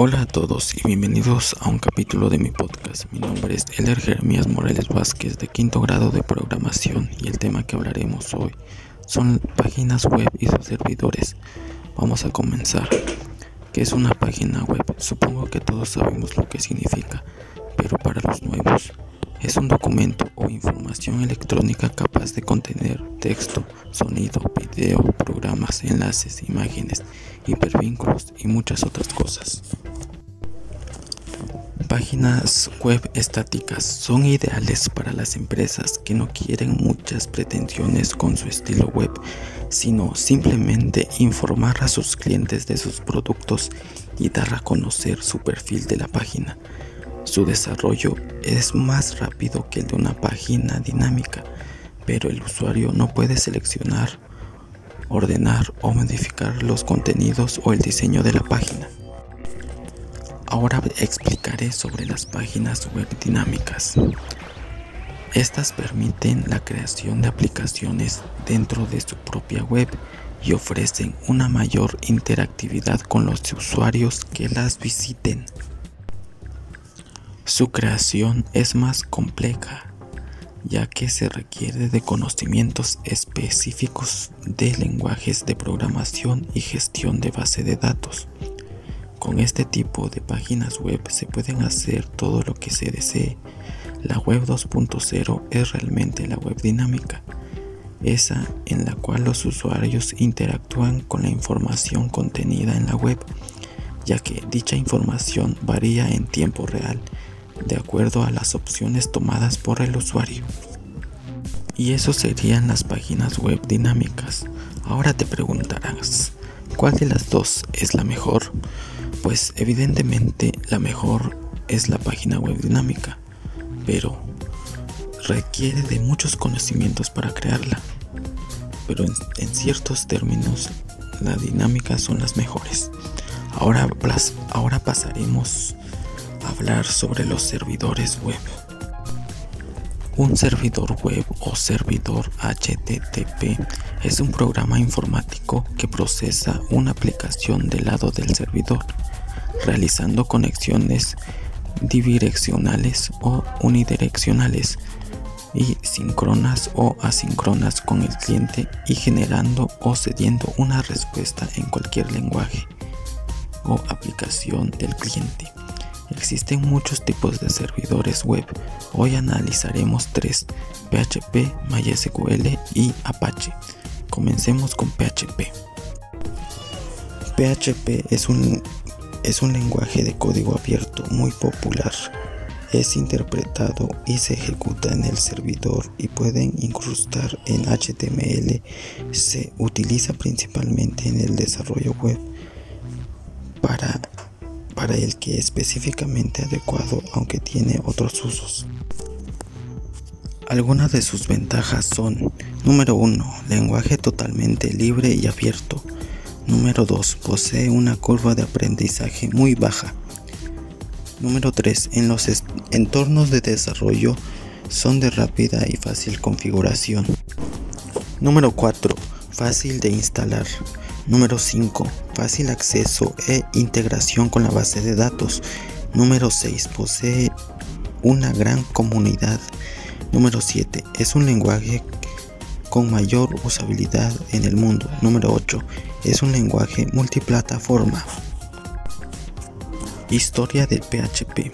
Hola a todos y bienvenidos a un capítulo de mi podcast. Mi nombre es Eler Jeremías Morales Vázquez de quinto grado de programación y el tema que hablaremos hoy son páginas web y sus servidores. Vamos a comenzar. ¿Qué es una página web? Supongo que todos sabemos lo que significa, pero para los nuevos, es un documento o información electrónica capaz de contener texto, sonido, video, programas, enlaces, imágenes, hipervínculos y muchas otras cosas. Páginas web estáticas son ideales para las empresas que no quieren muchas pretensiones con su estilo web, sino simplemente informar a sus clientes de sus productos y dar a conocer su perfil de la página. Su desarrollo es más rápido que el de una página dinámica, pero el usuario no puede seleccionar, ordenar o modificar los contenidos o el diseño de la página. Ahora explicaré sobre las páginas web dinámicas. Estas permiten la creación de aplicaciones dentro de su propia web y ofrecen una mayor interactividad con los usuarios que las visiten. Su creación es más compleja, ya que se requiere de conocimientos específicos de lenguajes de programación y gestión de base de datos. Con este tipo de páginas web se pueden hacer todo lo que se desee. La web 2.0 es realmente la web dinámica, esa en la cual los usuarios interactúan con la información contenida en la web, ya que dicha información varía en tiempo real de acuerdo a las opciones tomadas por el usuario. Y eso serían las páginas web dinámicas. Ahora te preguntarás, ¿cuál de las dos es la mejor? Pues evidentemente la mejor es la página web dinámica, pero requiere de muchos conocimientos para crearla. Pero en, ciertos términos, la dinámica son las mejores. Ahora, ahora pasaremos hablar sobre los servidores web. Un servidor web o servidor HTTP es un programa informático que procesa una aplicación del lado del servidor, realizando conexiones bidireccionales o unidireccionales y síncronas o asíncronas con el cliente y generando o cediendo una respuesta en cualquier lenguaje o aplicación del cliente. Existen muchos tipos de servidores web. Hoy analizaremos tres, PHP, MySQL y Apache. Comencemos con PHP. PHP es un, es un lenguaje de código abierto muy popular. Es interpretado y se ejecuta en el servidor y pueden incrustar en HTML. Se utiliza principalmente en el desarrollo web para para el que es específicamente adecuado aunque tiene otros usos. Algunas de sus ventajas son número 1. Lenguaje totalmente libre y abierto. Número 2. Posee una curva de aprendizaje muy baja. Número 3. En los entornos de desarrollo son de rápida y fácil configuración. Número 4. Fácil de instalar. Número 5. Fácil acceso e integración con la base de datos. Número 6. Posee una gran comunidad. Número 7. Es un lenguaje con mayor usabilidad en el mundo. Número 8. Es un lenguaje multiplataforma. Historia de PHP.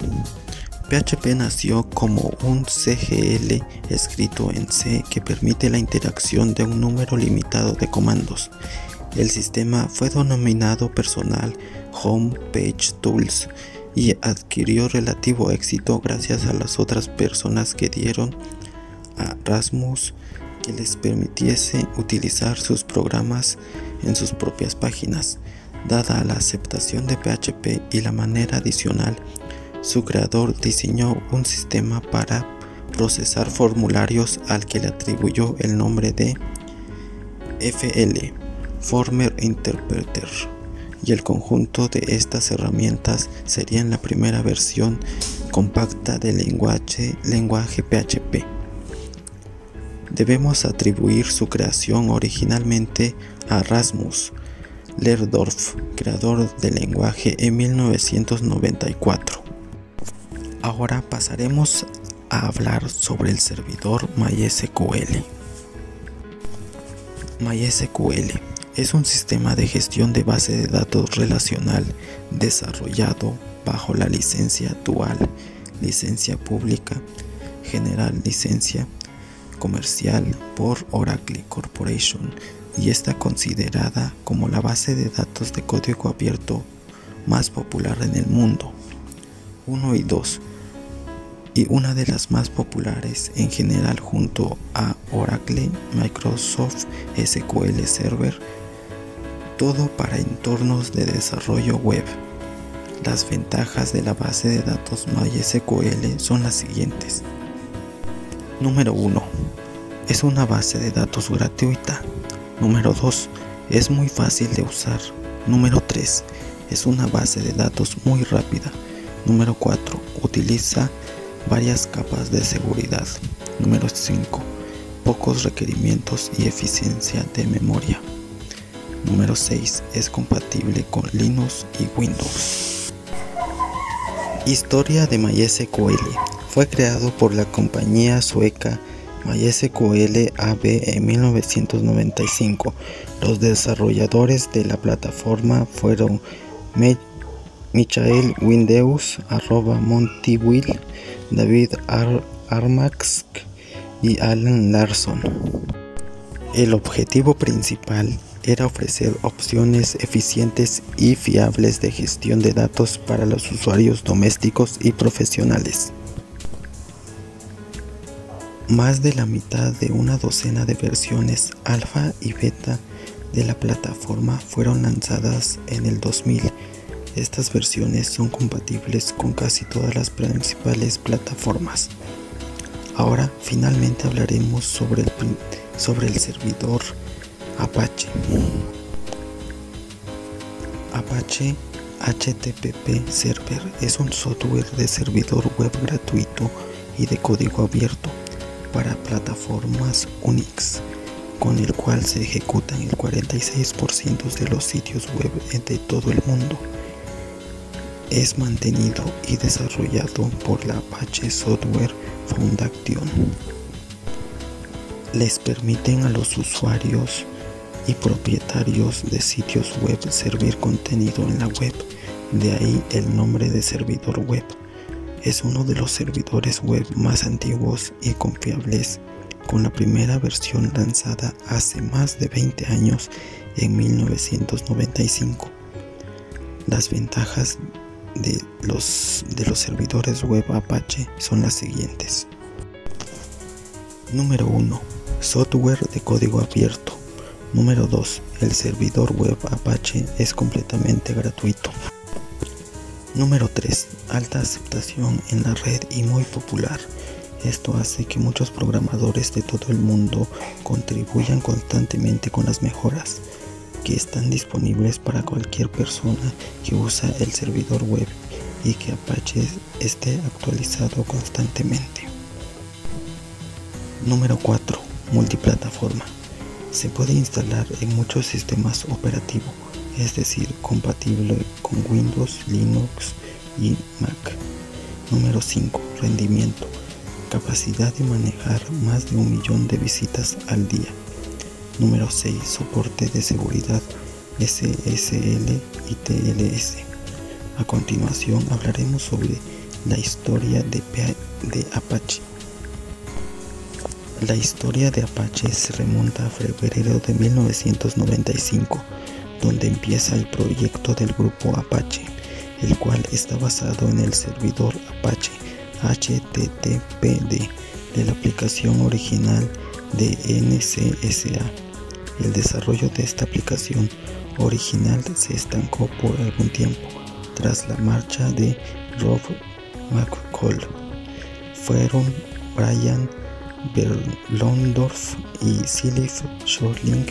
PHP nació como un CGL escrito en C que permite la interacción de un número limitado de comandos. El sistema fue denominado personal Home Page Tools y adquirió relativo éxito gracias a las otras personas que dieron a Rasmus que les permitiese utilizar sus programas en sus propias páginas. Dada la aceptación de PHP y la manera adicional, su creador diseñó un sistema para procesar formularios al que le atribuyó el nombre de FL. Former Interpreter y el conjunto de estas herramientas serían la primera versión compacta del lenguaje, lenguaje PHP. Debemos atribuir su creación originalmente a Rasmus. Lerdorf, creador del lenguaje en 1994. Ahora pasaremos a hablar sobre el servidor MySQL. MySQL es un sistema de gestión de base de datos relacional desarrollado bajo la licencia Dual, licencia pública, general licencia comercial por Oracle Corporation y está considerada como la base de datos de código abierto más popular en el mundo. 1 y 2 y una de las más populares en general junto a Oracle, Microsoft SQL Server todo para entornos de desarrollo web. Las ventajas de la base de datos MySQL son las siguientes. Número 1. Es una base de datos gratuita. Número 2. Es muy fácil de usar. Número 3. Es una base de datos muy rápida. Número 4. Utiliza varias capas de seguridad. Número 5. Pocos requerimientos y eficiencia de memoria. Número 6. Es compatible con Linux y Windows. Historia de MySQL. Fue creado por la compañía sueca MySQL AB en 1995. Los desarrolladores de la plataforma fueron Michael Windeus, arroba Montywill, David Armax y Alan Larson. El objetivo principal era ofrecer opciones eficientes y fiables de gestión de datos para los usuarios domésticos y profesionales. Más de la mitad de una docena de versiones alfa y beta de la plataforma fueron lanzadas en el 2000. Estas versiones son compatibles con casi todas las principales plataformas. Ahora finalmente hablaremos sobre el, sobre el servidor Apache. Apache HTTP Server es un software de servidor web gratuito y de código abierto para plataformas Unix, con el cual se ejecutan el 46% de los sitios web de todo el mundo. Es mantenido y desarrollado por la Apache Software Foundation. Les permiten a los usuarios y propietarios de sitios web servir contenido en la web, de ahí el nombre de servidor web. Es uno de los servidores web más antiguos y confiables, con la primera versión lanzada hace más de 20 años en 1995. Las ventajas de los, de los servidores web Apache son las siguientes. Número 1. Software de código abierto. Número 2. El servidor web Apache es completamente gratuito. Número 3. Alta aceptación en la red y muy popular. Esto hace que muchos programadores de todo el mundo contribuyan constantemente con las mejoras que están disponibles para cualquier persona que usa el servidor web y que Apache esté actualizado constantemente. Número 4. Multiplataforma se puede instalar en muchos sistemas operativos, es decir, compatible con Windows, Linux y Mac. Número 5. Rendimiento. Capacidad de manejar más de un millón de visitas al día. Número 6. Soporte de seguridad SSL y TLS. A continuación hablaremos sobre la historia de, de Apache. La historia de Apache se remonta a febrero de 1995, donde empieza el proyecto del grupo Apache, el cual está basado en el servidor Apache HTTPD de la aplicación original de NCSA. El desarrollo de esta aplicación original se estancó por algún tiempo tras la marcha de Rob McCall. Fueron Brian Berlondorf y Silif Schorling,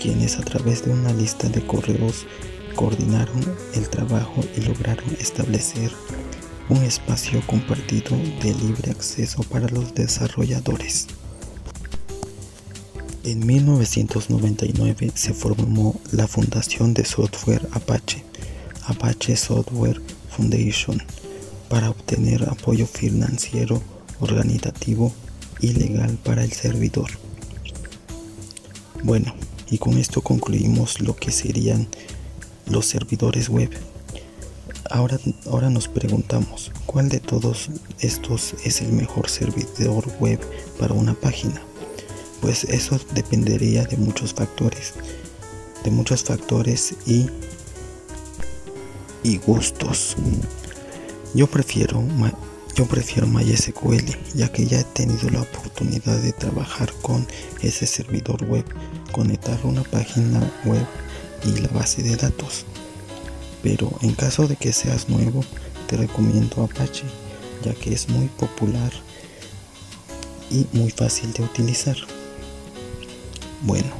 quienes a través de una lista de correos coordinaron el trabajo y lograron establecer un espacio compartido de libre acceso para los desarrolladores. En 1999 se formó la Fundación de Software Apache, Apache Software Foundation, para obtener apoyo financiero, organizativo y legal para el servidor. Bueno, y con esto concluimos lo que serían los servidores web. Ahora, ahora nos preguntamos, ¿cuál de todos estos es el mejor servidor web para una página? pues eso dependería de muchos factores, de muchos factores y, y gustos. Yo prefiero, yo prefiero MySQL, ya que ya he tenido la oportunidad de trabajar con ese servidor web, conectar una página web y la base de datos. Pero en caso de que seas nuevo, te recomiendo Apache, ya que es muy popular y muy fácil de utilizar. Bueno,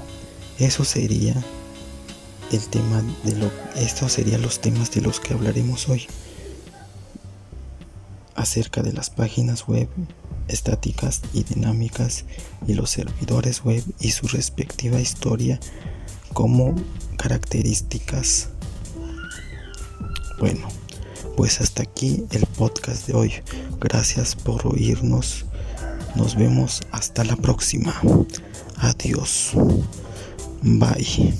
eso sería el tema de lo estos serían los temas de los que hablaremos hoy acerca de las páginas web estáticas y dinámicas y los servidores web y su respectiva historia como características. Bueno, pues hasta aquí el podcast de hoy. Gracias por oírnos. Nos vemos hasta la próxima. Adiós. Bye.